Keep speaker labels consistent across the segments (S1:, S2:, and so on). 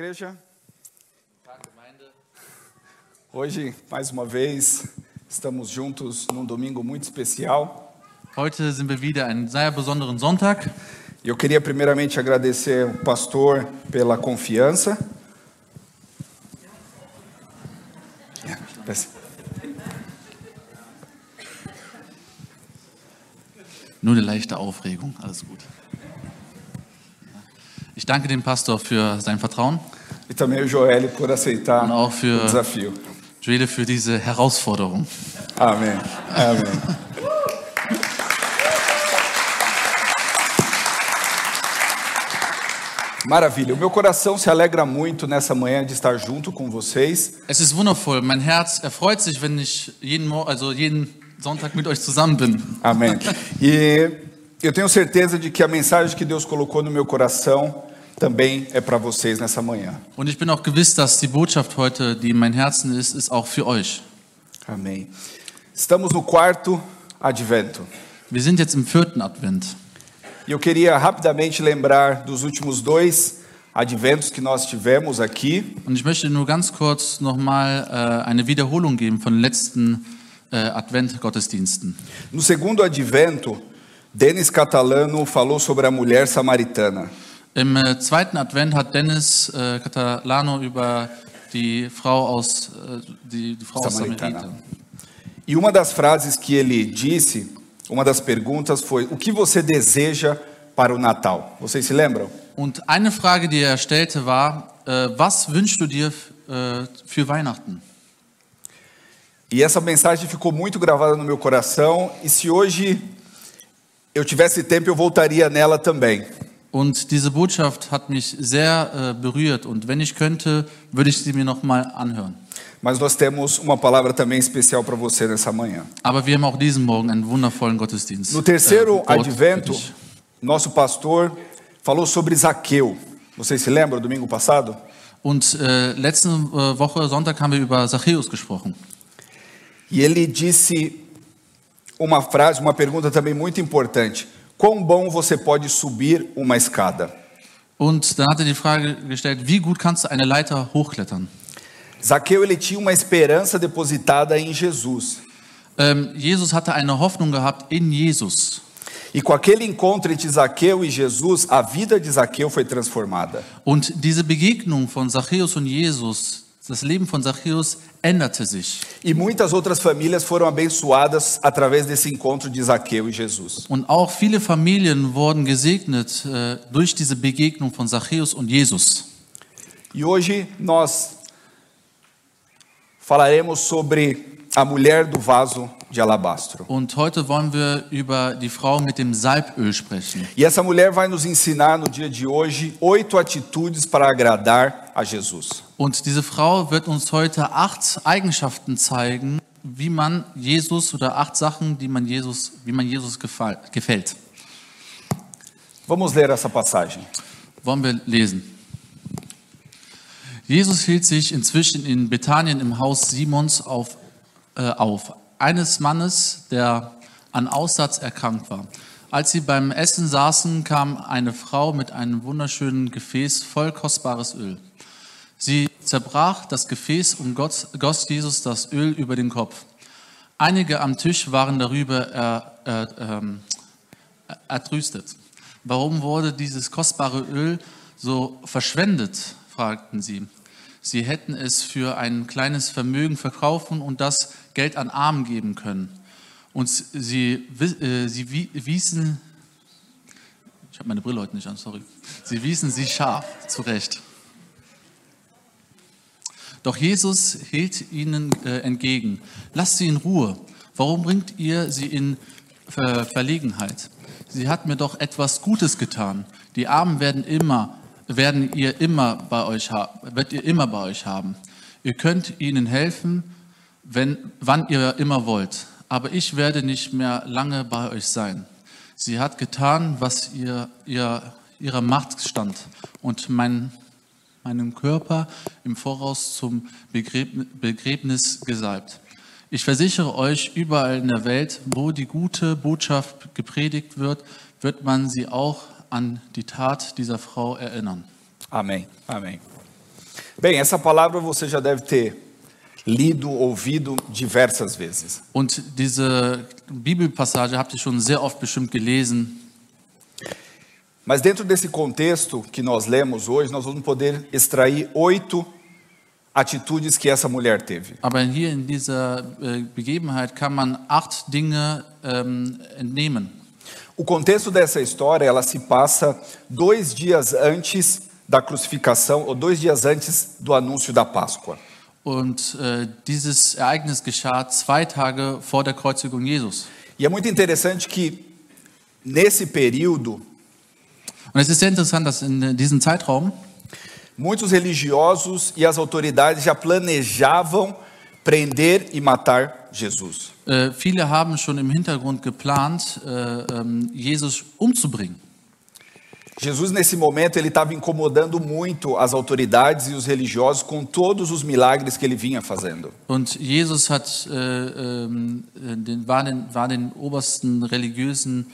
S1: Igreja. Hoje, mais uma vez, estamos juntos num domingo muito especial.
S2: Heute sind wir wieder einen sehr besonderen Sonntag.
S1: Eu queria primeiramente agradecer o pastor pela confiança.
S2: Nur eine leichte Aufregung, alles gut. Ich danke dem Pastor für sein Vertrauen,
S1: E também o Joel por aceitar
S2: Und auch für-
S1: o desafio.
S2: Joele für diese Herausforderung.
S1: Amém. Amém. Maravilha. O meu coração se alegra muito nessa manhã de estar junto com vocês.
S2: Es ist wundervoll. Mein Herz erfreut sich, wenn ich jeden, Mo also jeden Sonntag mit euch zusammen bin.
S1: Amém. E eu tenho certeza de que a mensagem que Deus colocou no meu coração também é para vocês nessa manhã.
S2: Und ich bin auch gewiss, dass die Botschaft heute, die in meinem Herzen ist, ist auch für euch.
S1: Amém. Estamos no quarto advento.
S2: Wir sind jetzt im vierten Advent.
S1: E eu queria rapidamente lembrar dos últimos dois adventos que nós tivemos aqui.
S2: Und ich möchte nur ganz kurz nochmal äh, eine Wiederholung geben von den letzten äh, Advent-Gottesdiensten.
S1: No segundo advento, Denis Catalano falou sobre a mulher samaritana.
S2: Im äh, zweiten Advent hat Dennis äh, Catalano über die Frau aus, äh, die, die Frau aus
S1: Samaritana.
S2: Samarita.
S1: E uma das frases que ele disse, uma das perguntas foi: O que você deseja para o Natal? Vocês se lembram?
S2: Und eine Frage, die er stellte, war, äh, was wünschst du dir äh, für Weihnachten?
S1: E essa mensagem ficou muito gravada no meu coração. E se hoje eu tivesse tempo, eu voltaria nela também.
S2: Und diese Botschaft hat mich sehr äh, berührt. Und wenn ich könnte, würde ich sie mir nochmal anhören.
S1: Mas nós temos uma palavra também especial para você nessa manhã.
S2: Aber wir haben auch diesen Morgen einen wundervollen Gottesdienst.
S1: No terceiro
S2: für
S1: advento, nosso pastor falou sobre Zaqueu. Vocês se lembram, domingo passado?
S2: Und äh, letzte äh, Woche, Sonntag, haben wir über Zachäus gesprochen.
S1: E ele disse uma frase, uma pergunta também muito importante: Quão bom você pode subir uma escada?
S2: Und dann hat er die Frage gestellt, wie gut kannst du eine Leiter hochklettern?
S1: Zaqueu ele tinha uma esperança depositada em Jesus.
S2: Ähm, Jesus hatte eine Hoffnung gehabt in Jesus.
S1: E com aquele encontro entre Zaqueu e Jesus, a vida de Zaqueu foi transformada.
S2: Und diese Begegnung von Zachäus und Jesus, das Leben von Zachäus änderte sich.
S1: E muitas outras famílias foram abençoadas através desse encontro de Zaqueu e Jesus.
S2: Und auch viele Familien wurden gesegnet äh, durch diese Begegnung von Zachäus und Jesus.
S1: E hoje nós falaremos sobre a mulher do vaso de alabastro.
S2: Und heute wollen wir über die Frau mit dem Salböl sprechen.
S1: E essa mulher vai nos ensinar no dia de hoje oito atitudes para agradar a Jesus.
S2: Und diese Frau wird uns heute acht Eigenschaften zeigen, wie man Jesus oder acht Sachen, die man Jesus, wie man Jesus gefällt.
S1: Vamos ler essa passagem.
S2: Wollen wir lesen. Jesus hielt sich inzwischen in Bethanien im Haus Simons auf, äh, auf, eines Mannes, der an Aussatz erkrankt war. Als sie beim Essen saßen, kam eine Frau mit einem wunderschönen Gefäß voll kostbares Öl. Sie zerbrach das Gefäß und goss, Jesus das Öl über den Kopf. Einige am Tisch waren darüber er, er, ähm, ertrüstet. Warum wurde dieses kostbare Öl so verschwendet? fragten sie. Sie hätten es für ein kleines Vermögen verkaufen und das Geld an Armen geben können. Und sie, äh, sie wi- wiesen, ich habe meine Brille heute nicht an, sorry. Sie wiesen sie scharf zurecht. Doch Jesus hielt ihnen äh, entgegen. Lasst sie in Ruhe. Warum bringt ihr sie in Ver Verlegenheit? Sie hat mir doch etwas Gutes getan. Die Armen werden immer, werden ihr immer bei euch haben, wird ihr immer bei euch haben. Ihr könnt ihnen helfen, wenn, wann ihr immer wollt. Aber ich werde nicht mehr lange bei euch sein. Sie hat getan, was ihr, ihr, ihrer Macht stand und mein, meinen Körper im Voraus zum Begräb, Begräbnis gesalbt. Ich versichere euch, überall in der Welt, wo die gute Botschaft gepredigt wird, wird man sie auch an die Tat dieser Frau erinnern.
S1: Amém. Amém. Bem, essa palavra você já deve ter lido, ouvido diversas vezes.
S2: Und diese Bibelpassage habt ihr schon sehr oft bestimmt gelesen.
S1: Mas dentro desse contexto que nós lemos hoje, nós vamos poder extrair oito atitudes que essa mulher teve.
S2: Aber hier in dieser äh, Begebenheit kann man acht Dinge ähm, entnehmen.
S1: O contexto dessa história, ela se passa dois dias antes da crucificação, ou dois dias antes do anúncio da Páscoa.
S2: Und äh, dieses Ereignis geschah zwei Tage vor der Kreuzigung Jesus.
S1: E é muito interessante que nesse período,
S2: Und es ist sehr interessant, dass in diesem Zeitraum
S1: muitos religiosos e as autoridades já planejavam prender e matar Jesus.
S2: Äh, viele haben schon im Hintergrund geplant, äh, ähm, Jesus umzubringen.
S1: Jesus, nesse momento, ele estava incomodando muito as autoridades e os religiosos com todos os milagres que ele vinha fazendo.
S2: Und Jesus hat, äh, ähm, äh, den, war, den, war den obersten religiösen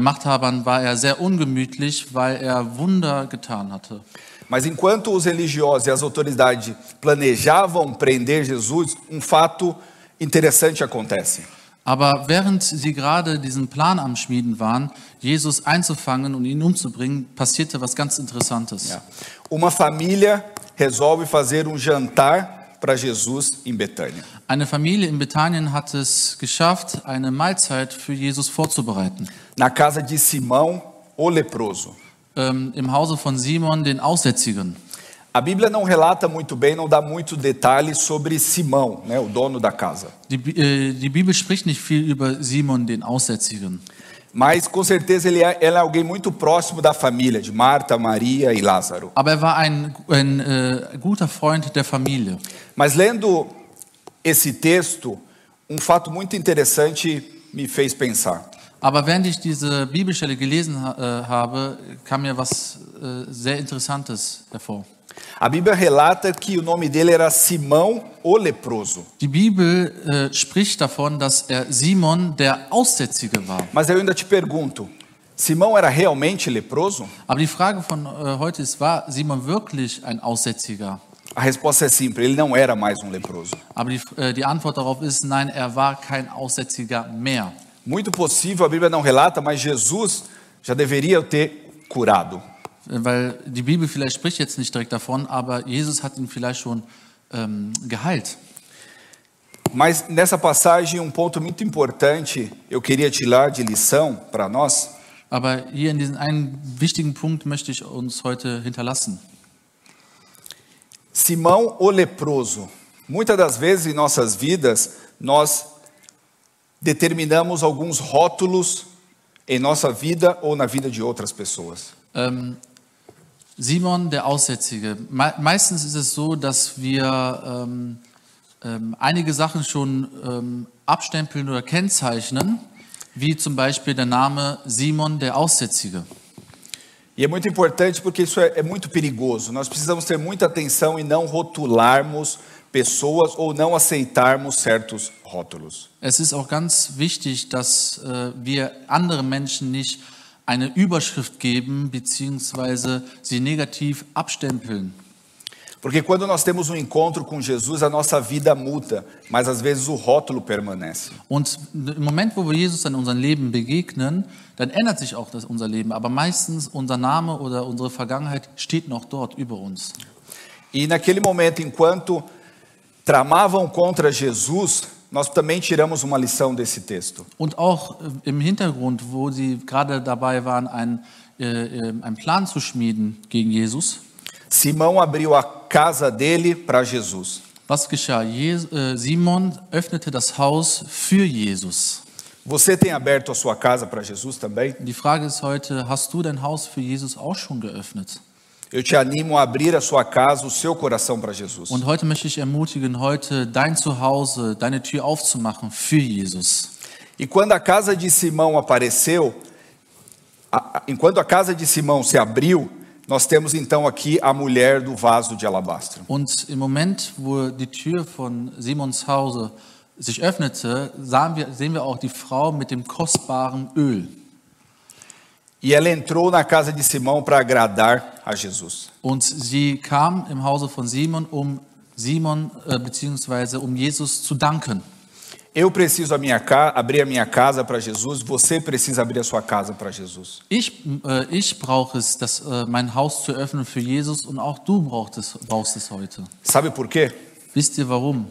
S2: Machthabern war er sehr ungemütlich, weil er Wunder getan hatte.
S1: Mas enquanto os religiosos e as autoridades planejavam prender Jesus, um fato interessante acontece.
S2: Aber während sie gerade diesen Plan am Schmieden waren, Jesus einzufangen und ihn umzubringen, passierte was ganz Interessantes.
S1: Uma família resolve fazer um jantar para Jesus em Betânia.
S2: Eine Familie in Bethanien hat es geschafft, eine Mahlzeit für Jesus vorzubereiten.
S1: Na casa de Simão, o leproso.
S2: Ähm, Im Hause von Simon, den Aussätzigen.
S1: A Bíblia não relata muito bem, não dá muito detalhe sobre Simão, né, o dono da casa.
S2: Die, Bi- äh, die Bibel spricht nicht viel über Simon, den Aussätzigen.
S1: Mas com certeza ele é, ele é alguém muito próximo da família, de Marta, Maria e Lázaro.
S2: Aber er war ein, ein äh, guter Freund der Familie.
S1: Mas lendo esse texto, um fato muito interessante me fez pensar.
S2: Aber während ich diese Bibelstelle gelesen äh, habe, kam mir was äh, sehr Interessantes hervor.
S1: A Bíblia relata que o nome dele era Simão o leproso.
S2: Die Bibel äh, spricht davon, dass er Simon der Aussätzige war.
S1: Mas eu ainda te pergunto, Simão era realmente leproso?
S2: Aber die Frage von äh, heute ist, war Simon wirklich ein Aussätziger?
S1: A resposta é simples, ele não era mais um leproso.
S2: Aber die, äh, die Antwort darauf ist, nein, er war kein Aussätziger mehr.
S1: Muito possível, a Bíblia não relata, mas Jesus já deveria ter curado.
S2: Weil die Bibel vielleicht spricht jetzt nicht direkt davon, aber Jesus hat ihn vielleicht schon ähm, geheilt.
S1: Mas nessa passagem, um ponto muito importante eu queria tirar de lição para nós,
S2: Aber hier in diesem einen wichtigen Punkt möchte ich uns heute hinterlassen.
S1: Simão o leproso. Muitas das vezes em nossas vidas, nós determinamos alguns rótulos em nossa vida ou na vida de outras pessoas.
S2: Ähm, Simon, der Aussätzige. Me meistens ist es so, dass wir ähm, ähm, einige Sachen schon ähm, abstempeln oder kennzeichnen, wie zum Beispiel der Name Simon, der Aussätzige.
S1: E é muito importante porque isso é, é muito perigoso. Nós precisamos ter muita atenção e não rotularmos pessoas ou não aceitarmos certos rótulos.
S2: Es ist auch ganz wichtig, dass äh, wir anderen Menschen nicht eine Überschrift geben, beziehungsweise sie negativ abstempeln.
S1: Porque quando nós temos um encontro com Jesus, a nossa vida muda, mas às vezes o rótulo permanece.
S2: Und im Moment, wo wir Jesus in unserem Leben begegnen, dann ändert sich auch das, unser Leben. Aber meistens unser Name oder unsere Vergangenheit steht noch dort über uns.
S1: E naquele momento, enquanto tramavam contra Jesus, nós também tiramos uma lição desse texto.
S2: Und auch äh, im Hintergrund, wo sie gerade dabei waren, einen, äh, äh, einen Plan zu schmieden gegen Jesus,
S1: Simão abriu a casa dele para Jesus.
S2: was geschah? Jes äh, Simon öffnete das Haus für Jesus.
S1: Você tem aberto a sua casa para Jesus também?
S2: Die Frage ist heute, hast du dein Haus für Jesus auch schon geöffnet?
S1: Eu te animo a abrir a sua casa, o seu coração para Jesus.
S2: Und heute möchte ich ermutigen, heute dein Zuhause, deine Tür aufzumachen für Jesus.
S1: E quando a casa de Simão apareceu, a- enquanto a casa de Simão se abriu, nós temos então aqui a mulher do vaso de alabastro.
S2: Und im Moment, wo die Tür von Simons Hause sich öffnete, sahen wir, sehen wir auch die Frau mit dem kostbaren Öl.
S1: E ela entrou na casa de Simão para agradar a Jesus.
S2: Und sie kam im Hause von Simon, um Simon äh, beziehungsweise um Jesus zu danken.
S1: Eu preciso a minha abrir a minha casa para Jesus, você precisa abrir a sua casa para Jesus.
S2: Ich, äh, ich brauche es, das, äh, mein Haus zu öffnen für Jesus und auch du brauchst es, brauchst es heute.
S1: Sabe por quê?
S2: Wisst ihr warum?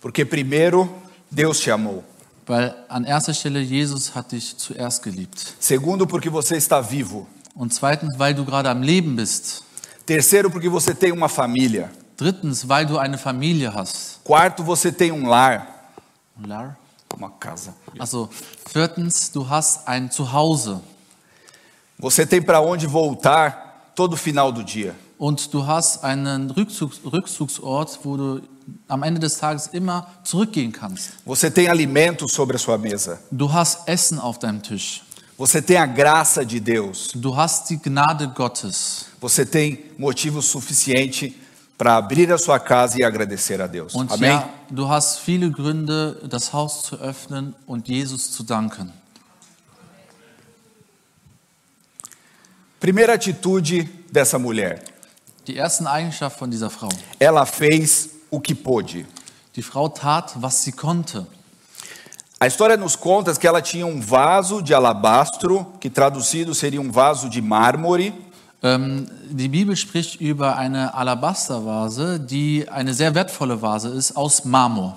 S1: Porque primeiro Deus te amou.
S2: Weil an erster Stelle Jesus hat dich zuerst geliebt.
S1: Segundo, porque você está vivo.
S2: Und zweitens, weil du gerade am Leben bist.
S1: Terceiro, porque você tem uma família.
S2: Drittens, weil du eine Familie hast.
S1: Quarto, você tem um lar,
S2: Lar?
S1: uma casa.
S2: Also viertens, du hast ein Zuhause
S1: Você tem para onde voltar todo final do dia.
S2: und du hast einen Rückzugs Rückzugsort, wo du am Ende des Tages immer zurückgehen kannst.
S1: Você tem alimento sobre a sua mesa.
S2: Du hast Essen auf deinem Tisch.
S1: Você tem a graça de Deus.
S2: Du hast die Gnade Gottes.
S1: Você tem motivo suficiente para abrir a sua casa e agradecer a Deus.
S2: Und
S1: Amém?
S2: ja, du hast viele Gründe, das Haus zu öffnen und Jesus zu danken.
S1: Primeira atitude dessa mulher.
S2: Die ersten Eigenschaften von dieser Frau.
S1: Ela fez o que pôde.
S2: Die Frau tat, was sie konnte.
S1: A história nos conta que ela tinha um vaso de alabastro, que traduzido seria um vaso de mármore,
S2: Ähm, die Bibel spricht über eine Alabastervase, die eine sehr wertvolle Vase ist, aus Marmor.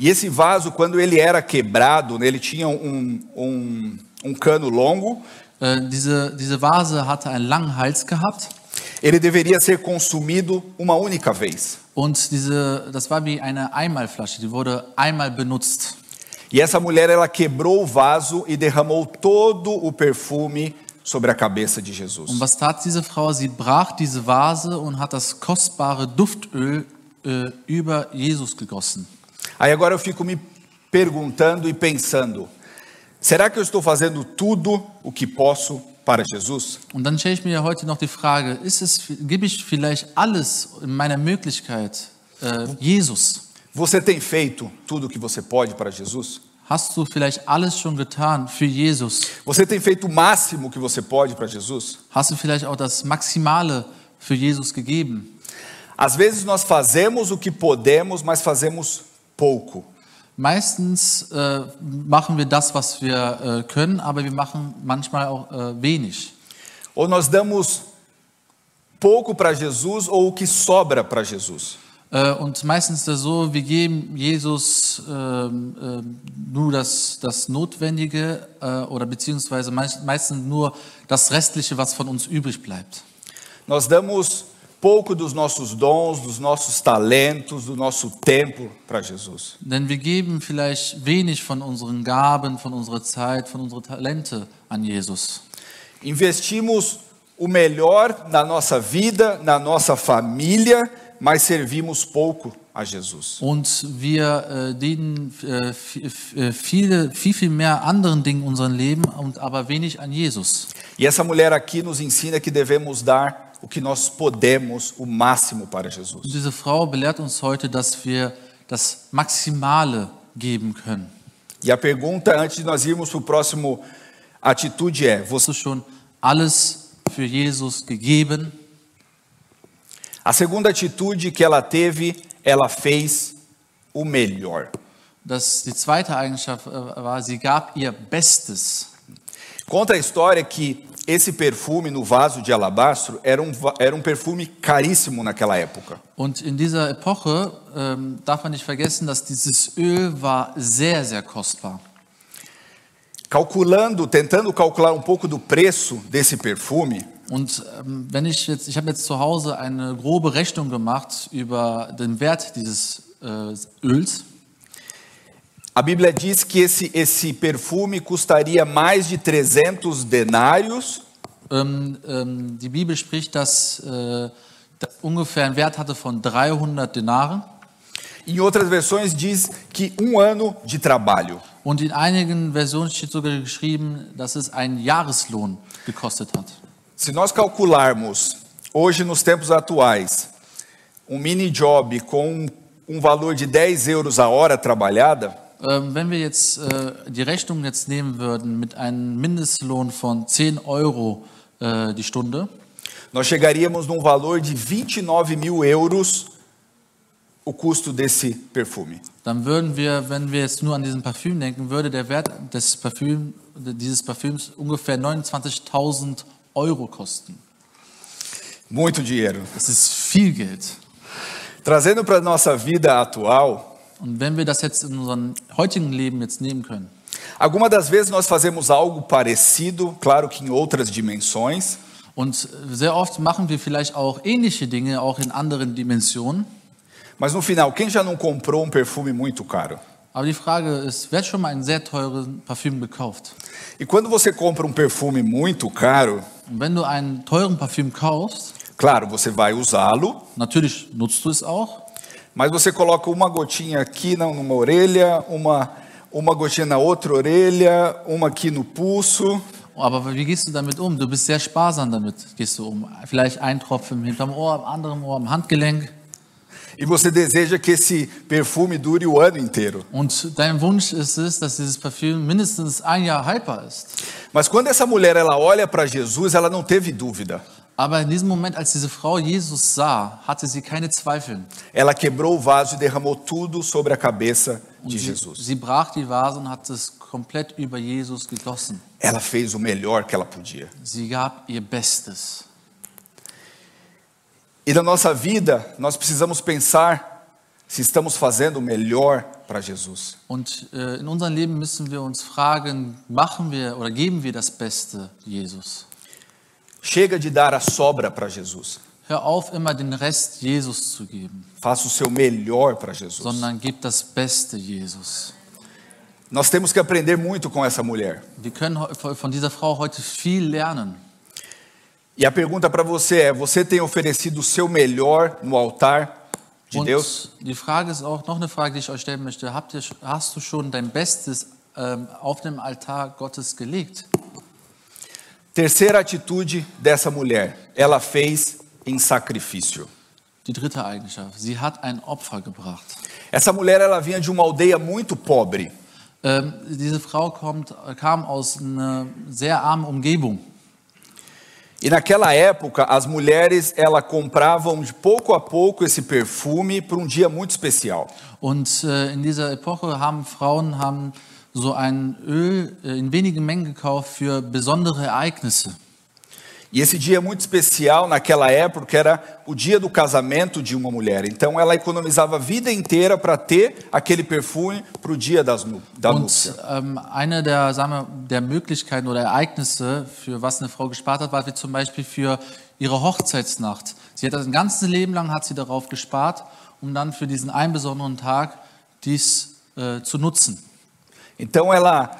S1: E esse vaso, quando ele era quebrado, ele tinha um, um, um cano longo,
S2: Äh, diese, diese Vase hatte einen langen Hals gehabt
S1: ele deveria ser consumido uma única vez.
S2: und diese, das war wie eine Einmalflasche, die wurde einmal benutzt.
S1: E essa mulher, ela quebrou o vaso e derramou todo o perfume sobre a cabeça de Jesus.
S2: Und was tat diese Frau? Sie brach diese Vase und hat das kostbare Duftöl äh, über Jesus gegossen.
S1: Aí agora eu fico me perguntando e pensando: será que eu estou fazendo tudo o que posso para Jesus?
S2: Und dann stelle ich mir heute noch die Frage, ist es, gebe ich vielleicht alles in meiner Möglichkeit äh, Jesus?
S1: Você tem feito tudo o que você pode para Jesus?
S2: Hast du vielleicht alles schon getan für Jesus?
S1: Você tem feito o máximo que você pode para Jesus?
S2: Hast du vielleicht auch das Maximale für Jesus gegeben?
S1: Às vezes nós fazemos o que podemos, mas fazemos pouco.
S2: Meistens äh, machen wir das, was wir äh, können, aber wir machen manchmal auch äh, wenig.
S1: Ou nós damos pouco para Jesus ou o que sobra para Jesus.
S2: Äh, und meistens ist das so, wir geben Jesus ähm, ähm, nur das, das Notwendige äh, oder beziehungsweise meist, meistens nur das Restliche, was von uns übrig bleibt.
S1: Nós damos pouco dos nossos dons, dos nossos talentos, do nosso tempo para Jesus.
S2: Denn wir geben vielleicht wenig von unseren Gaben, von unserer Zeit, von unseren Talente an Jesus.
S1: Investimos o melhor na nossa vida, na nossa família, mas servimos pouco a Jesus.
S2: Und wir äh, dienen äh, äh, viele, viel, viel mehr anderen Dingen in unserem Leben und aber wenig an Jesus.
S1: E essa mulher aqui nos ensina que devemos dar o que nós podemos, o máximo para
S2: Und
S1: Jesus.
S2: diese Frau belehrt uns heute, dass wir das Maximale geben können.
S1: E a pergunta, antes de nós irmos para o próximo atitude, é: você,
S2: schon alles für Jesus gegeben?
S1: A segunda atitude que ela teve, ela fez o melhor.
S2: Das, die zweite Eigenschaft äh, war, sie gab ihr Bestes.
S1: Conta a história que esse perfume no vaso de alabastro era um, era um perfume caríssimo naquela época.
S2: Und in dieser Epoche ähm, darf man nicht vergessen, dass dieses Öl war sehr, sehr kostbar.
S1: Calculando, tentando calcular um pouco do preço desse perfume,
S2: Und ähm, wenn ich jetzt, ich habe jetzt zu Hause eine grobe Rechnung gemacht über den Wert dieses äh, Öls.
S1: a Bíblia diz que esse, esse perfume custaria mais de 300 denários
S2: Ähm, ähm, die Bibel spricht, dass äh, das ungefähr einen Wert hatte von 300 Denaren.
S1: Em outras versões diz que um ano de trabalho.
S2: Und in einigen Versionen steht sogar geschrieben, dass es einen Jahreslohn gekostet hat.
S1: Se nós calcularmos hoje nos tempos atuais um mini job com um, valor de 10 euros a hora trabalhada,
S2: Ähm, wenn wir jetzt äh, die Rechnung jetzt nehmen würden mit einem Mindestlohn von 10 Euro äh, die Stunde,
S1: nós chegaríamos num valor de 29 mil euros o custo desse perfume.
S2: Dann würden wir, wenn wir jetzt nur an diesen Parfüm denken, würde der Wert des Parfüm, dieses Parfüms ungefähr 29.000 Euro kosten.
S1: Muito dinheiro.
S2: Das ist viel Geld.
S1: Trazendo para nossa vida atual,
S2: Und wenn wir das jetzt in unserem heutigen Leben jetzt nehmen können,
S1: algumas das vezes nós fazemos algo parecido, claro que em outras dimensões,
S2: und sehr oft machen wir vielleicht auch ähnliche Dinge, auch in anderen Dimensionen.
S1: mas no final, quem já não comprou um perfume muito caro?
S2: Aber die Frage ist, wer hat schon mal einen sehr teuren Parfüm gekauft?
S1: E quando você compra um perfume muito caro,
S2: Und wenn du einen teuren Parfüm kaufst,
S1: claro, você vai usá-lo,
S2: natürlich nutzt du es auch,
S1: mas você coloca uma gotinha aqui na- numa orelha, uma, uma gotinha na outra orelha, uma aqui no pulso.
S2: aber wie gehst du damit um? Du bist sehr sparsam damit, gehst du um. Vielleicht ein Tropfen hinterm Ohr, am anderen Ohr, am Handgelenk.
S1: E você deseja que esse perfume dure o ano inteiro.
S2: Und dein Wunsch ist es, dass dieses Parfüm mindestens ein Jahr haltbar ist.
S1: Mas quando essa mulher ela olha para Jesus, ela não teve dúvida.
S2: Aber in diesem Moment, als diese Frau Jesus sah, hatte sie keine Zweifel.
S1: Ela quebrou o vaso e derramou tudo sobre a cabeça
S2: Und
S1: de
S2: sie,
S1: Jesus.
S2: sie brach die Vase und hat es komplett über Jesus gegossen.
S1: Ela fez o melhor que ela podia.
S2: Sie gab ihr Bestes.
S1: E na nossa vida, nós precisamos pensar se estamos fazendo o melhor para Jesus.
S2: Und äh, in unserem Leben müssen wir uns fragen, machen wir oder geben wir das Beste Jesus?
S1: Chega de dar a sobra para Jesus.
S2: Hör auf, immer den Rest Jesus zu geben,
S1: Faça o seu melhor para Jesus.
S2: sondern gib das Beste Jesus.
S1: Nós temos que aprender muito com essa mulher.
S2: Wir können heu- von dieser Frau heute viel lernen.
S1: E a pergunta para você é: você tem oferecido o seu melhor no altar de
S2: Und
S1: Deus?
S2: die Frage ist auch noch eine Frage, die ich euch stellen möchte. Ihr, hast du schon dein Bestes ähm, auf dem Altar Gottes gelegt?
S1: Terceira atitude dessa mulher: ela fez em sacrifício.
S2: Die dritte Eigenschaft. Sie hat ein Opfer gebracht.
S1: Essa mulher ela vinha de uma aldeia muito pobre.
S2: Ähm, diese Frau kommt, kam aus einer sehr armen Umgebung.
S1: E naquela época, as mulheres ela compravam de pouco a pouco esse perfume para um dia muito especial.
S2: Und äh, in dieser Epoche haben Frauen haben so ein Öl äh, in wenigen Mengen gekauft für besondere Ereignisse.
S1: E esse dia muito especial naquela época era o dia do casamento de uma mulher. Então ela economizava a vida inteira para ter aquele perfume para o dia das, da.
S2: Und ähm, eine der, sagen wir, der Möglichkeiten oder Ereignisse, für was eine Frau gespart hat, war wie zum Beispiel für ihre Hochzeitsnacht. Sie hat das ein ganzes Leben lang hat sie darauf gespart, um dann für diesen einen besonderen Tag dies äh, zu nutzen.
S1: Então ela,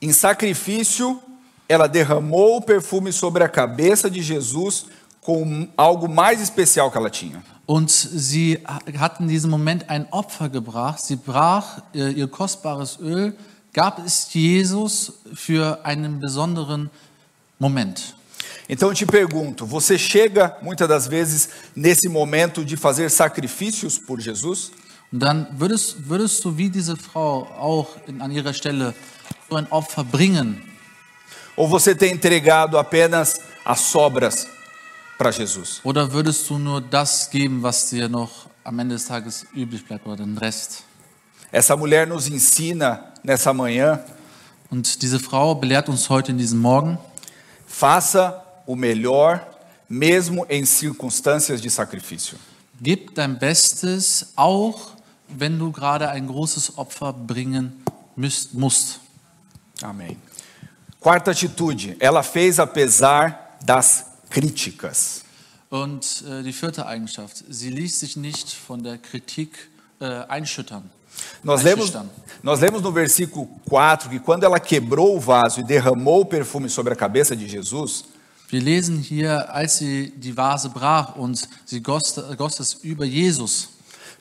S1: em sacrifício, ela derramou o perfume sobre a cabeça de Jesus com algo mais especial que ela tinha.
S2: Und sie hat in diesem Moment ein Opfer gebracht. Sie brach äh, ihr kostbares Öl, gab es Jesus für einen besonderen Moment.
S1: Então eu te pergunto, você chega muitas das vezes nesse momento de fazer sacrifícios por Jesus?
S2: Und dann würdest, würdest du wie diese Frau auch an ihrer Stelle so ein Opfer bringen?
S1: Ou você tem entregado apenas as sobras para Jesus?
S2: Oder würdest du nur das geben, was dir noch am Ende des Tages übrig bleibt oder den Rest?
S1: Essa mulher nos ensina nessa manhã,
S2: Und diese Frau belehrt uns heute in diesem Morgen,
S1: faça o melhor mesmo em circunstâncias de sacrifício.
S2: gib dein Bestes, auch wenn du gerade ein großes Opfer bringen musst.
S1: Amém. Quarta atitude, ela fez apesar das críticas.
S2: Und äh, die vierte Eigenschaft, sie ließ sich nicht von der Kritik äh.
S1: Nós lemos, nós lemos no versículo 4 que quando ela quebrou o vaso e derramou o perfume sobre a cabeça de Jesus,
S2: Wir lesen hier, als sie die Vase brach und sie goss, goss es über Jesus.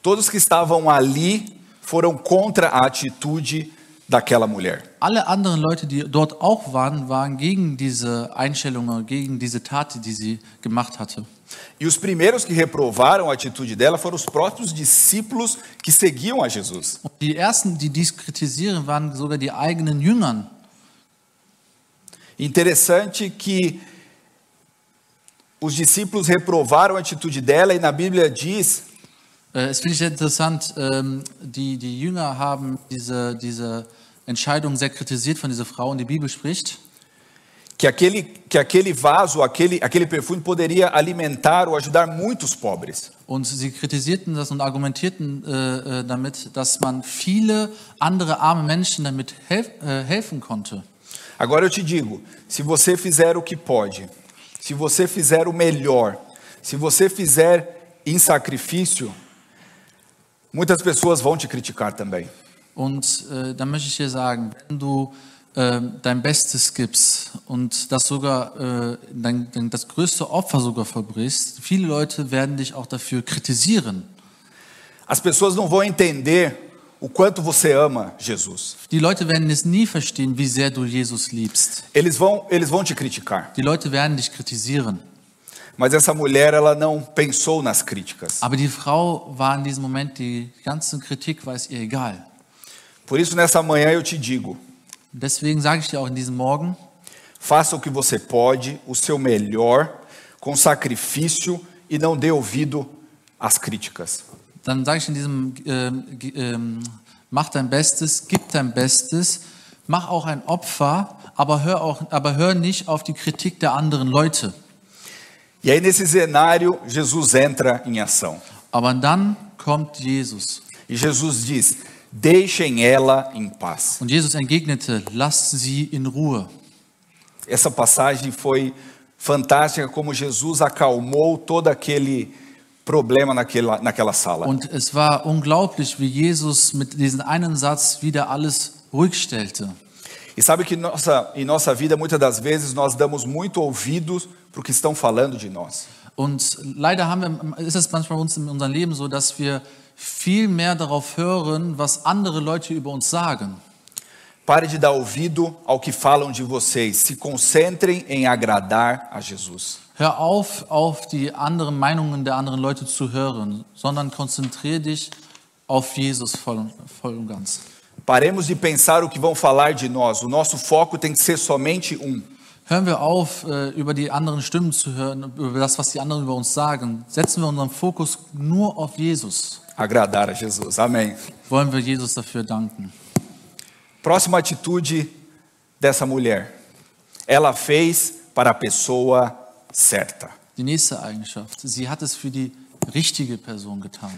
S1: todos que estavam ali foram contra a atitude daquela mulher.
S2: Alle anderen Leute, die dort auch waren, waren gegen diese Einstellung, gegen diese Tat, die sie gemacht hatte.
S1: E os primeiros que reprovaram a atitude dela foram os próprios discípulos que seguiam a Jesus.
S2: Und die ersten, die dies kritisieren, waren sogar die eigenen Jüngern.
S1: Interessante que os discípulos reprovaram a atitude dela e na Bíblia diz
S2: Es finde ich sehr interessant, ähm, die, die Jünger haben diese, diese Entscheidung sehr kritisiert von dieser Frau und die Bibel spricht,
S1: que aquele, que aquele vaso, aquele, aquele perfume poderia alimentar ou ajudar muitos pobres.
S2: Und sie kritisierten das und argumentierten äh, äh, damit, dass man viele andere arme Menschen damit helf, äh, helfen konnte.
S1: Agora eu te digo: se você fizer o que pode, se você fizer o melhor, se você fizer em sacrifício, muitas pessoas vão te criticar também.
S2: Und äh, da möchte ich dir sagen, wenn du äh, dein Bestes gibst und das sogar äh, dein, dein, das größte Opfer sogar verbrichst, viele Leute werden dich auch dafür kritisieren.
S1: As pessoas não vão entender o quanto você ama Jesus.
S2: Die Leute werden es nie verstehen, wie sehr du Jesus liebst.
S1: Eles vão, eles vão te criticar.
S2: Die Leute werden dich kritisieren.
S1: Mas essa mulher, ela não pensou nas críticas.
S2: Aber die Frau war in diesem Moment, die ganze Kritik war es ihr egal.
S1: Por isso, nessa manhã eu te digo:
S2: Deswegen sage ich dir auch in diesem Morgen,
S1: faça o que você pode, o seu melhor, com sacrifício e não dê ouvido às críticas.
S2: dann sage ich in diesem, ge- ähm, mach dein Bestes, gib dein Bestes, mach auch ein Opfer, aber hör, auch, aber hör nicht auf die Kritik der anderen Leute.
S1: E aí, nesse cenário, Jesus entra em ação.
S2: Aber dann kommt Jesus.
S1: E Jesus diz: Deixem ela em paz.
S2: Und Jesus entgegnete, lasst sie in Ruhe.
S1: Essa passagem foi fantástica, como Jesus acalmou todo aquele problema naquela, naquela sala.
S2: Und es war unglaublich, wie Jesus mit diesem einen Satz wieder alles ruhig stellte.
S1: E sabe que nossa, em nossa vida, muitas das vezes, nós damos muito ouvidos para o que estão falando de nós.
S2: Und leider haben wir, ist es manchmal uns in unserem Leben so, dass wir viel mehr darauf hören, was andere Leute über uns sagen.
S1: Pare de dar ouvido ao que falam de vocês. Se concentrem em agradar a Jesus.
S2: Hör auf, auf die anderen Meinungen der anderen Leute zu hören, sondern konzentriere dich auf Jesus voll, voll und ganz.
S1: Paremos de pensar o que vão falar de nós. O nosso foco tem que ser somente um:
S2: Hören wir auf, äh, über die anderen Stimmen zu hören, über das, was die anderen über uns sagen. Setzen wir unseren Fokus nur auf Jesus.
S1: agradar a Jesus. Amém.
S2: Wollen wir Jesus dafür danken.
S1: Próxima atitude dessa mulher. Ela fez para a pessoa certa.
S2: Die nächste Eigenschaft. Sie hat es für die richtige Person getan.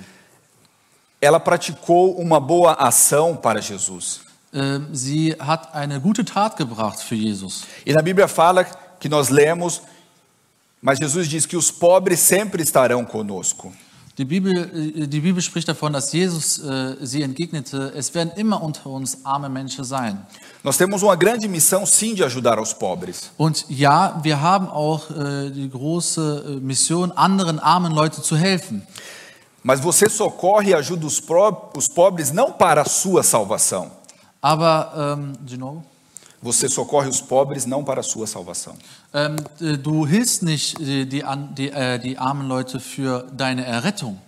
S1: Ela praticou uma boa ação para Jesus.
S2: Ähm, Sie hat eine gute Tat gebracht für Jesus.
S1: E na Bíblia fala que nós lemos, mas Jesus diz que os pobres sempre estarão conosco.
S2: Die Bibel, äh, die Bibel spricht davon, dass Jesus äh, sie entgegnete, es werden immer unter uns arme Menschen sein.
S1: Nós temos uma grande missão, sim, de ajudar aos pobres.
S2: Und ja, wir haben auch äh, die große äh, Mission, anderen armen Leuten zu helfen.
S1: Mas você socorre e ajuda os, os pobres não para a sua salvação.
S2: Aber, ähm, de novo?
S1: Você socorre os pobres não para a sua salvação.
S2: Ähm, äh, du hilfst nicht äh, die, an- die, äh, die armen Leute für deine Errettung.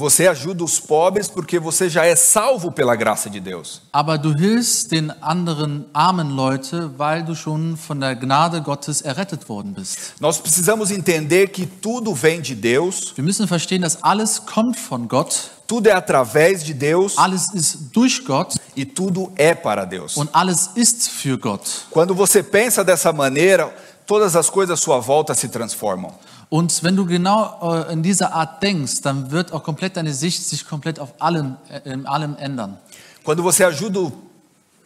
S1: Você ajuda os pobres porque você já é salvo pela graça de Deus.
S2: Aber du hilfst den anderen armen Leute, weil du schon von der Gnade Gottes errettet worden bist.
S1: Nós precisamos entender que tudo vem de Deus,
S2: Wir müssen verstehen, dass alles kommt von Gott,
S1: tudo é através de Deus
S2: alles ist durch Gott
S1: e tudo é para Deus.
S2: und alles ist für Gott.
S1: Quando você pensa dessa maneira, todas as coisas à sua volta se transformam.
S2: Und wenn du genau äh, in dieser Art denkst, dann wird auch komplett deine Sicht sich komplett auf allem, äh, in allem ändern.
S1: Quando você ajuda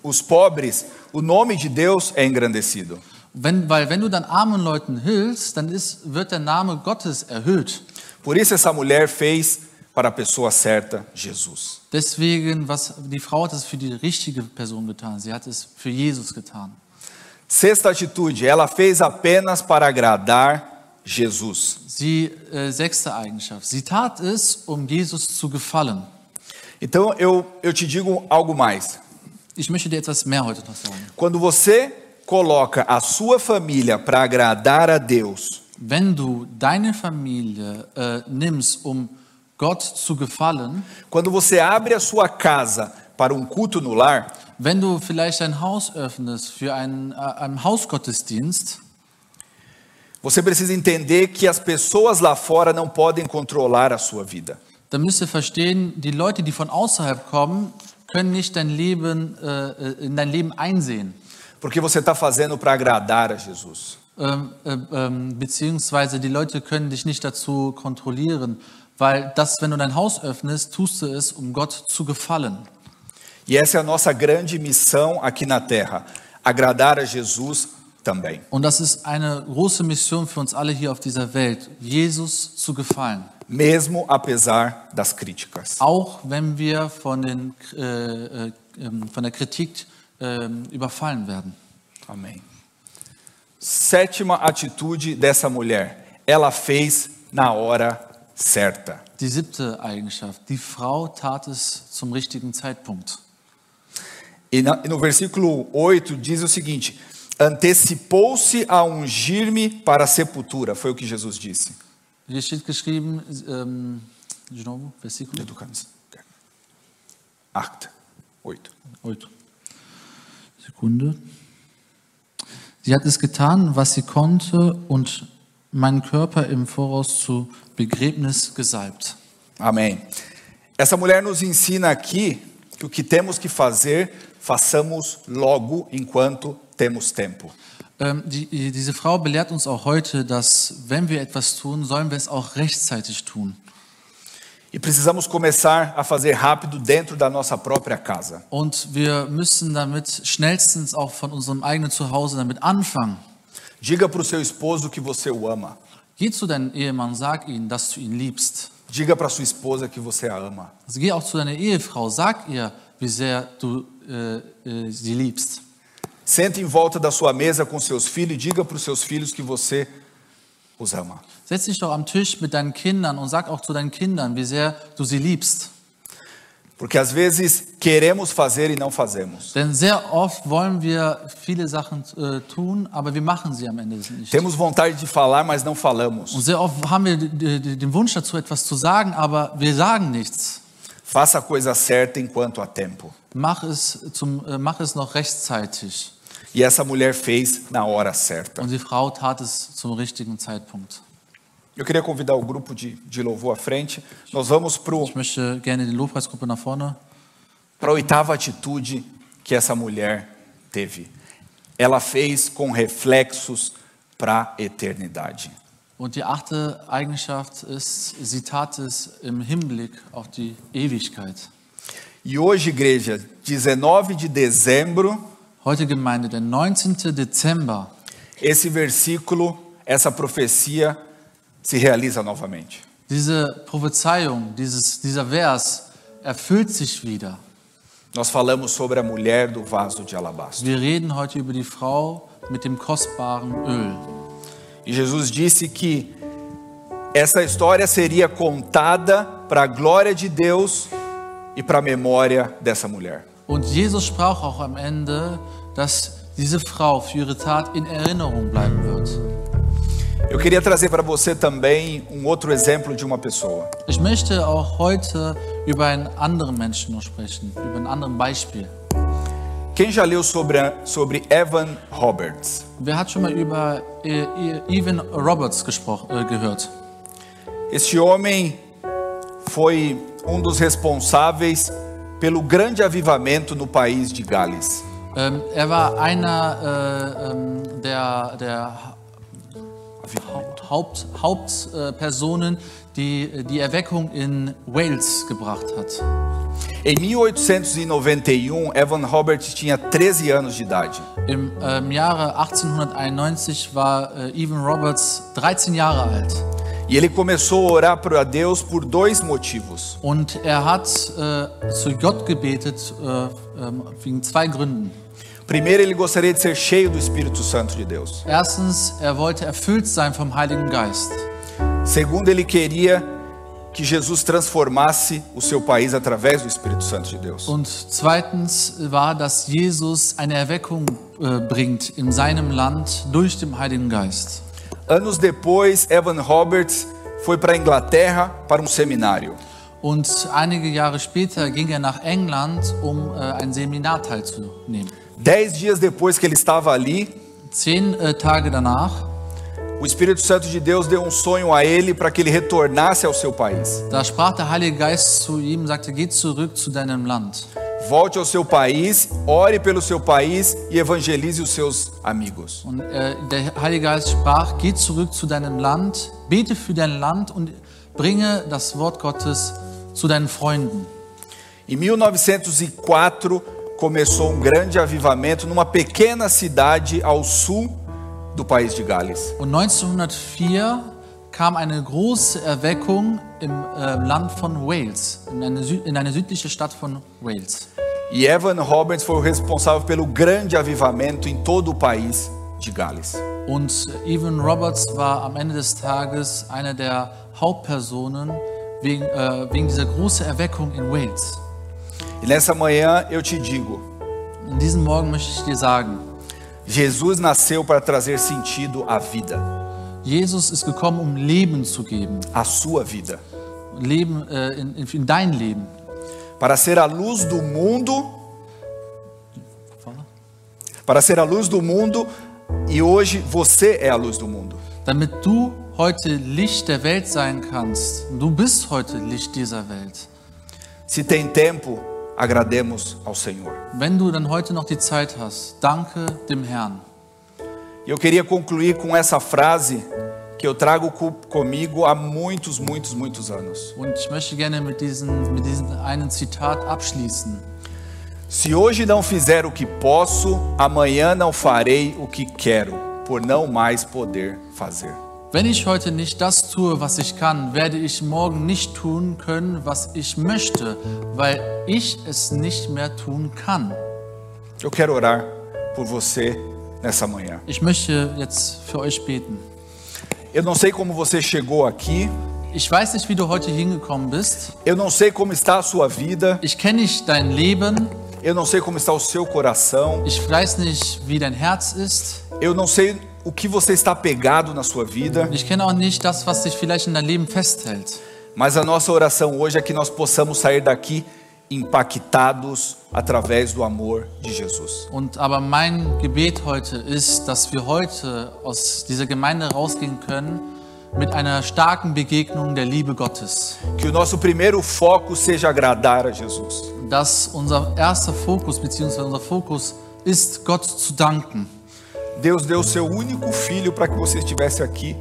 S1: os pobres, o nome de Deus é engrandecido.
S2: Wenn, weil wenn du dann armen Leuten hilfst, dann ist, wird der Name Gottes erhöht.
S1: Por isso essa mulher fez para a pessoa certa, Jesus.
S2: Deswegen, was die Frau hat es für die richtige Person getan. Sie hat es für Jesus getan.
S1: Sexta atitude, ela fez apenas para agradar Jesus.
S2: Sie, äh, sechste Eigenschaft. Sie tat es, um Jesus zu gefallen.
S1: Então eu, eu te digo algo mais.
S2: Ich möchte dir etwas mehr heute noch sagen.
S1: Quando você coloca a sua família para agradar a Deus,
S2: Wenn du deine Familie äh, nimmst, um Gott zu gefallen,
S1: quando você abre a sua casa para um culto no lar,
S2: wenn du vielleicht dein Haus öffnest für einen, äh, einen Hausgottesdienst,
S1: Você precisa entender que as pessoas lá fora não podem controlar a sua vida.
S2: dann müsst ihr verstehen, die Leute, die von außerhalb kommen, können nicht dein Leben, äh, in dein Leben einsehen.
S1: Porque você está fazendo para agradar a Jesus.
S2: Ähm, äh, ähm, beziehungsweise die Leute können dich nicht dazu kontrollieren, weil das, wenn du dein Haus öffnest, tust du es, um Gott zu gefallen.
S1: E essa é a nossa grande missão aqui na terra: agradar a Jesus também.
S2: Und das ist eine große Mission für uns alle hier auf dieser Welt, Jesus zu gefallen.
S1: Mesmo apesar das críticas.
S2: Auch wenn wir von, den, äh, äh, ähm, von der Kritik äh, überfallen werden.
S1: Amém. Sétima atitude dessa mulher: ela fez na hora certa.
S2: Die siebte Eigenschaft, die Frau tat es zum richtigen Zeitpunkt.
S1: E, e no versículo 8 diz o seguinte: antecipou-se a ungir-me para a sepultura. Foi o que Jesus disse.
S2: Hier steht geschrieben, ähm, de novo, versículo
S1: Educandos. Acta 8.
S2: 8. Sekunde. Sie hat es getan, was sie konnte und meinen Körper im Voraus zu Begräbnis gesalbt.
S1: Amém. Essa mulher nos ensina aqui que o que temos que fazer, façamos logo enquanto temos tempo.
S2: Ähm, die, die- diese Frau belehrt uns auch heute, dass wenn wir etwas tun, sollen wir es auch rechtzeitig tun.
S1: E precisamos começar a fazer rápido dentro da nossa própria casa.
S2: Und wir müssen damit schnellstens auch von unserem eigenen Zuhause damit anfangen.
S1: Diga para o seu esposo que você o ama.
S2: Geh zu deinem Ehemann, sag ihm, dass du ihn liebst.
S1: Diga para sua esposa que você a ama.
S2: Also geh auch zu deiner Ehefrau, sag ihr, wie sehr du äh, äh, sie liebst.
S1: Sente em volta da sua mesa com seus filhos e diga para os seus filhos que você os ama.
S2: Setz dich doch am Tisch mit deinen Kindern und sag auch zu deinen Kindern, wie sehr du sie liebst.
S1: Porque às vezes queremos fazer e não fazemos.
S2: Denn sehr oft wollen wir viele Sachen äh, tun, aber wir machen sie am Ende nicht.
S1: Temos vontade de falar, mas não
S2: Und
S1: falamos.
S2: sehr oft haben wir den Wunsch dazu, etwas zu sagen, aber wir sagen nichts.
S1: Faça a coisa certa enquanto há tempo.
S2: Mach es, zum, äh, mach es noch rechtzeitig.
S1: E essa mulher fez na hora certa.
S2: Und die Frau tat es zum richtigen Zeitpunkt.
S1: Eu queria convidar o grupo de, de louvor à frente. Nós vamos para
S2: Ich möchte gerne die Lobpreisgruppe nach vorne.
S1: a oitava atitude que essa mulher teve. Ela fez com reflexos para a eternidade.
S2: Und die achte Eigenschaft ist, sie tat es im Hinblick auf die Ewigkeit.
S1: E hoje, igreja, 19 de dezembro,
S2: Heute Gemeinde, der 19. Dezember,
S1: esse versículo, essa profecia se realiza novamente.
S2: diese Prophezeiung, dieses, dieser Vers erfüllt sich wieder.
S1: Nós falamos sobre a mulher do vaso de alabastro.
S2: Wir reden heute über die Frau mit dem kostbaren Öl.
S1: E Jesus disse que essa história seria contada para a glória de Deus e para a memória dessa mulher.
S2: Und Jesus sprach auch am Ende, dass diese Frau für ihre Tat in Erinnerung bleiben wird.
S1: Eu queria trazer para você também um outro exemplo de uma pessoa.
S2: Ich möchte auch heute über einen anderen Menschen sprechen, über ein anderes Beispiel.
S1: Quem já leu sobre, a- sobre Evan Roberts?
S2: Wer hat schon mal über äh, Evan Roberts gesprochen, äh, gehört?
S1: Este homem foi um dos responsáveis pelo grande avivamento no país de Gales.
S2: Ähm, er war einer äh, ähm, der, der Haupt, Hauptpersonen, äh, Personen, die die Erweckung in Wales gebracht hat.
S1: Em 1891, Evan Roberts tinha 13 anos de idade.
S2: Im ähm, Jahre 1891 war äh, Evan Roberts 13 Jahre alt
S1: E ele começou a orar para Deus por dois motivos.
S2: und er hat äh, zu Gott gebetet äh, ähm, wegen zwei Gründen.
S1: Primeiro, ele gostaria de ser cheio do Espírito Santo de Deus.
S2: Erstens, er wollte erfüllt sein vom Heiligen Geist.
S1: Segundo, ele queria que Jesus transformasse o seu país através do Espírito Santo de Deus.
S2: Und zweitens war, dass Jesus eine Erweckung äh, bringt in seinem Land durch den Heiligen Geist.
S1: Anos depois, Evan Roberts foi para a Inglaterra para um seminário.
S2: Und einige Jahre später ging er nach England, um äh, ein Seminar teilzunehmen.
S1: Dez dias depois que ele estava ali,
S2: Zehn äh, Tage danach
S1: o Espírito Santo de Deus deu um sonho a ele para que ele retornasse ao seu país.
S2: Da sprach der Heilige Geist zu ihm sagte, geh zurück zu deinem Land.
S1: Volte ao seu país, ore pelo seu país e evangelize os seus amigos.
S2: Und äh, der Heilige Geist sprach, geh zurück zu deinem Land, bete für dein Land und bringe das Wort Gottes zu deinen Freunden.
S1: Em 1904 começou um grande avivamento numa pequena cidade ao sul do país de Gales.
S2: Und 1904 kam eine große Erweckung im äh, Land von Wales, in eine, in eine südliche Stadt von Wales.
S1: E Evan Roberts foi o responsável pelo grande avivamento em todo o país de Gales.
S2: Und Evan Roberts war am Ende des Tages einer der Hauptpersonen wegen, äh, wegen dieser großen Erweckung in Wales.
S1: E nessa manhã eu te digo:
S2: In diesem Morgen möchte ich dir sagen,
S1: Jesus nasceu para trazer sentido à vida,
S2: Jesus ist gekommen, um Leben zu geben.
S1: à sua vida,
S2: Leben äh, in, in, in dein Leben.
S1: para ser a luz do mundo, para ser a luz do mundo e hoje você é a luz do mundo.
S2: Damit du heute Licht der Welt sein kannst. Du bist heute Licht dieser Welt.
S1: Se tem tempo, agrademos ao Senhor.
S2: Wenn du dann heute noch die Zeit hast, danke dem Herrn.
S1: E eu queria concluir com essa frase que eu trago co- comigo há muitos, muitos, muitos anos.
S2: Und ich möchte gerne mit diesem, mit diesem einen Zitat abschließen.
S1: Se hoje não fizer o que posso, amanhã não farei o que quero, por não mais poder fazer.
S2: Wenn ich heute nicht das tue, was ich kann, werde ich morgen nicht tun können, was ich möchte, weil ich es nicht mehr tun kann.
S1: Eu quero orar por você nessa manhã.
S2: Ich möchte jetzt für euch beten.
S1: Eu não sei como você chegou aqui,
S2: Ich weiß nicht, wie du heute hingekommen bist.
S1: eu não sei como está a sua vida,
S2: Ich kenne nicht dein Leben.
S1: eu não sei como está o seu coração,
S2: Ich weiß nicht, wie dein Herz ist.
S1: eu não sei o que você está apegado na sua vida,
S2: Ich kenne auch nicht das, was dich vielleicht in Leben festhält.
S1: mas a nossa oração hoje é que nós possamos sair daqui impactados através do amor de Jesus.
S2: Und aber mein Gebet heute ist, dass wir heute aus dieser Gemeinde rausgehen können mit einer starken Begegnung der Liebe Gottes.
S1: Que o nosso primeiro foco seja agradar a Jesus.
S2: Dass unser erster Fokus bzw. unser Fokus ist, Gott zu danken.
S1: Deus deu seu único filho para que você estivesse aqui.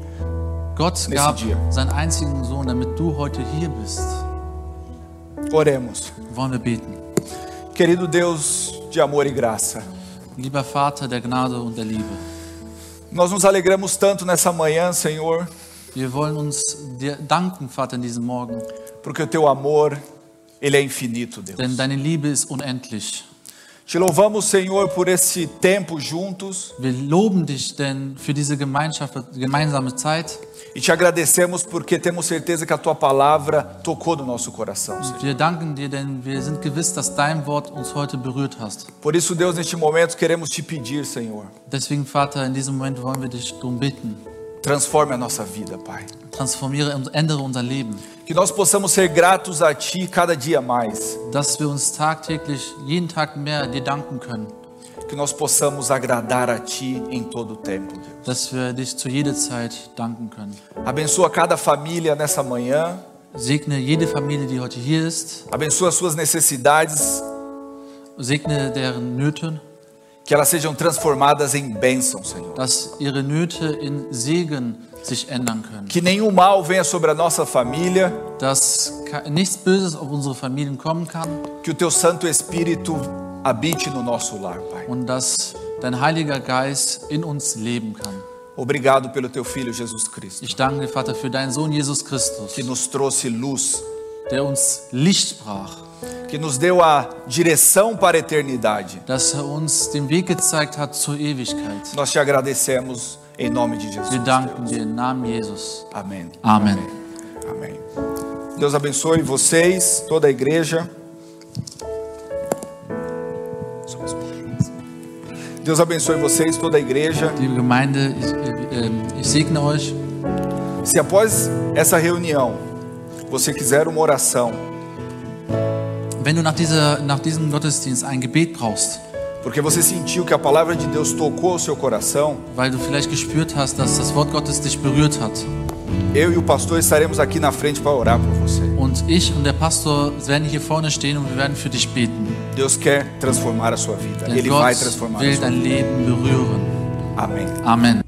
S2: Gott
S1: Nesse
S2: gab
S1: dia.
S2: seinen einzigen Sohn, damit du heute hier bist.
S1: Oremos.
S2: Wollen wir beten.
S1: Querido Deus de amor e graça,
S2: Lieber Vater der Gnade und der Liebe,
S1: nós nos alegramos tanto nessa manhã, Senhor,
S2: wir wollen uns dir danken, Vater, in diesem Morgen,
S1: porque o teu amor, ele é infinito, Deus.
S2: denn deine Liebe ist unendlich.
S1: Te louvamos, Senhor, por esse tempo juntos
S2: Wir loben dich denn für diese Gemeinschaft, gemeinsame Zeit.
S1: e te agradecemos porque temos certeza que a tua palavra tocou no nosso coração, Senhor.
S2: Wir danken dir, denn wir sind gewiss, dass dein Wort uns heute berührt hast.
S1: Por isso, Deus, neste momento queremos te pedir, Senhor,
S2: Deswegen, Vater, in diesem Moment wollen wir dich darum bitten.
S1: Transforme a nossa vida, Pai.
S2: Transformiere und ändere unser Leben,
S1: Que nós possamos ser gratos a Ti cada dia mais.
S2: dass wir uns tagtäglich, jeden Tag mehr dir danken können,
S1: Que nós possamos agradar a Ti em todo o tempo, Deus.
S2: dass wir dich zu jeder Zeit danken können.
S1: Abençoa cada família nessa manhã.
S2: Segne jede Familie, die heute hier ist,
S1: Abençoa suas necessidades.
S2: segne deren Nöte,
S1: Que elas sejam transformadas em bênção, Senhor.
S2: dass ihre Nöte in Segen sich ändern können,
S1: Que nenhum mal venha sobre a nossa família.
S2: dass nichts Böses auf unsere Familien kommen kann
S1: Que o Teu Santo Espírito habite no nosso lar, Pai.
S2: und dass dein Heiliger Geist in uns leben kann.
S1: Obrigado pelo Teu Filho Jesus Cristo,
S2: Ich danke Vater, für deinen Sohn Jesus Christus,
S1: que nos trouxe luz,
S2: der uns Licht brach,
S1: que nos deu a direção para a eternidade.
S2: dass er uns den Weg gezeigt hat zur Ewigkeit.
S1: Nós te agradecemos em nome de Jesus.
S2: Wir danken dir im Namen Jesus.
S1: Amém.
S2: Amen.
S1: Amém. Deus abençoe vocês, toda a igreja. Deus abençoe vocês, toda a igreja.
S2: Liebe Gemeinde, ich, äh, ich segne euch.
S1: Se após essa reunião você quiser uma oração,
S2: Wenn du nach, dieser, nach diesem Gottesdienst ein Gebet brauchst,
S1: porque você sentiu que a palavra de Deus tocou o seu coração,
S2: weil du vielleicht gespürt hast, dass das Wort Gottes dich berührt hat.
S1: eu e o pastor estaremos aqui na frente para orar por você.
S2: Und ich und der Pastor werden hier vorne stehen und wir werden für dich beten.
S1: Deus quer transformar a sua vida.
S2: Denn
S1: Ele vai
S2: Gott
S1: transformar a
S2: will
S1: sua
S2: dein
S1: vida.
S2: Leben berühren.
S1: Amém.
S2: Amen.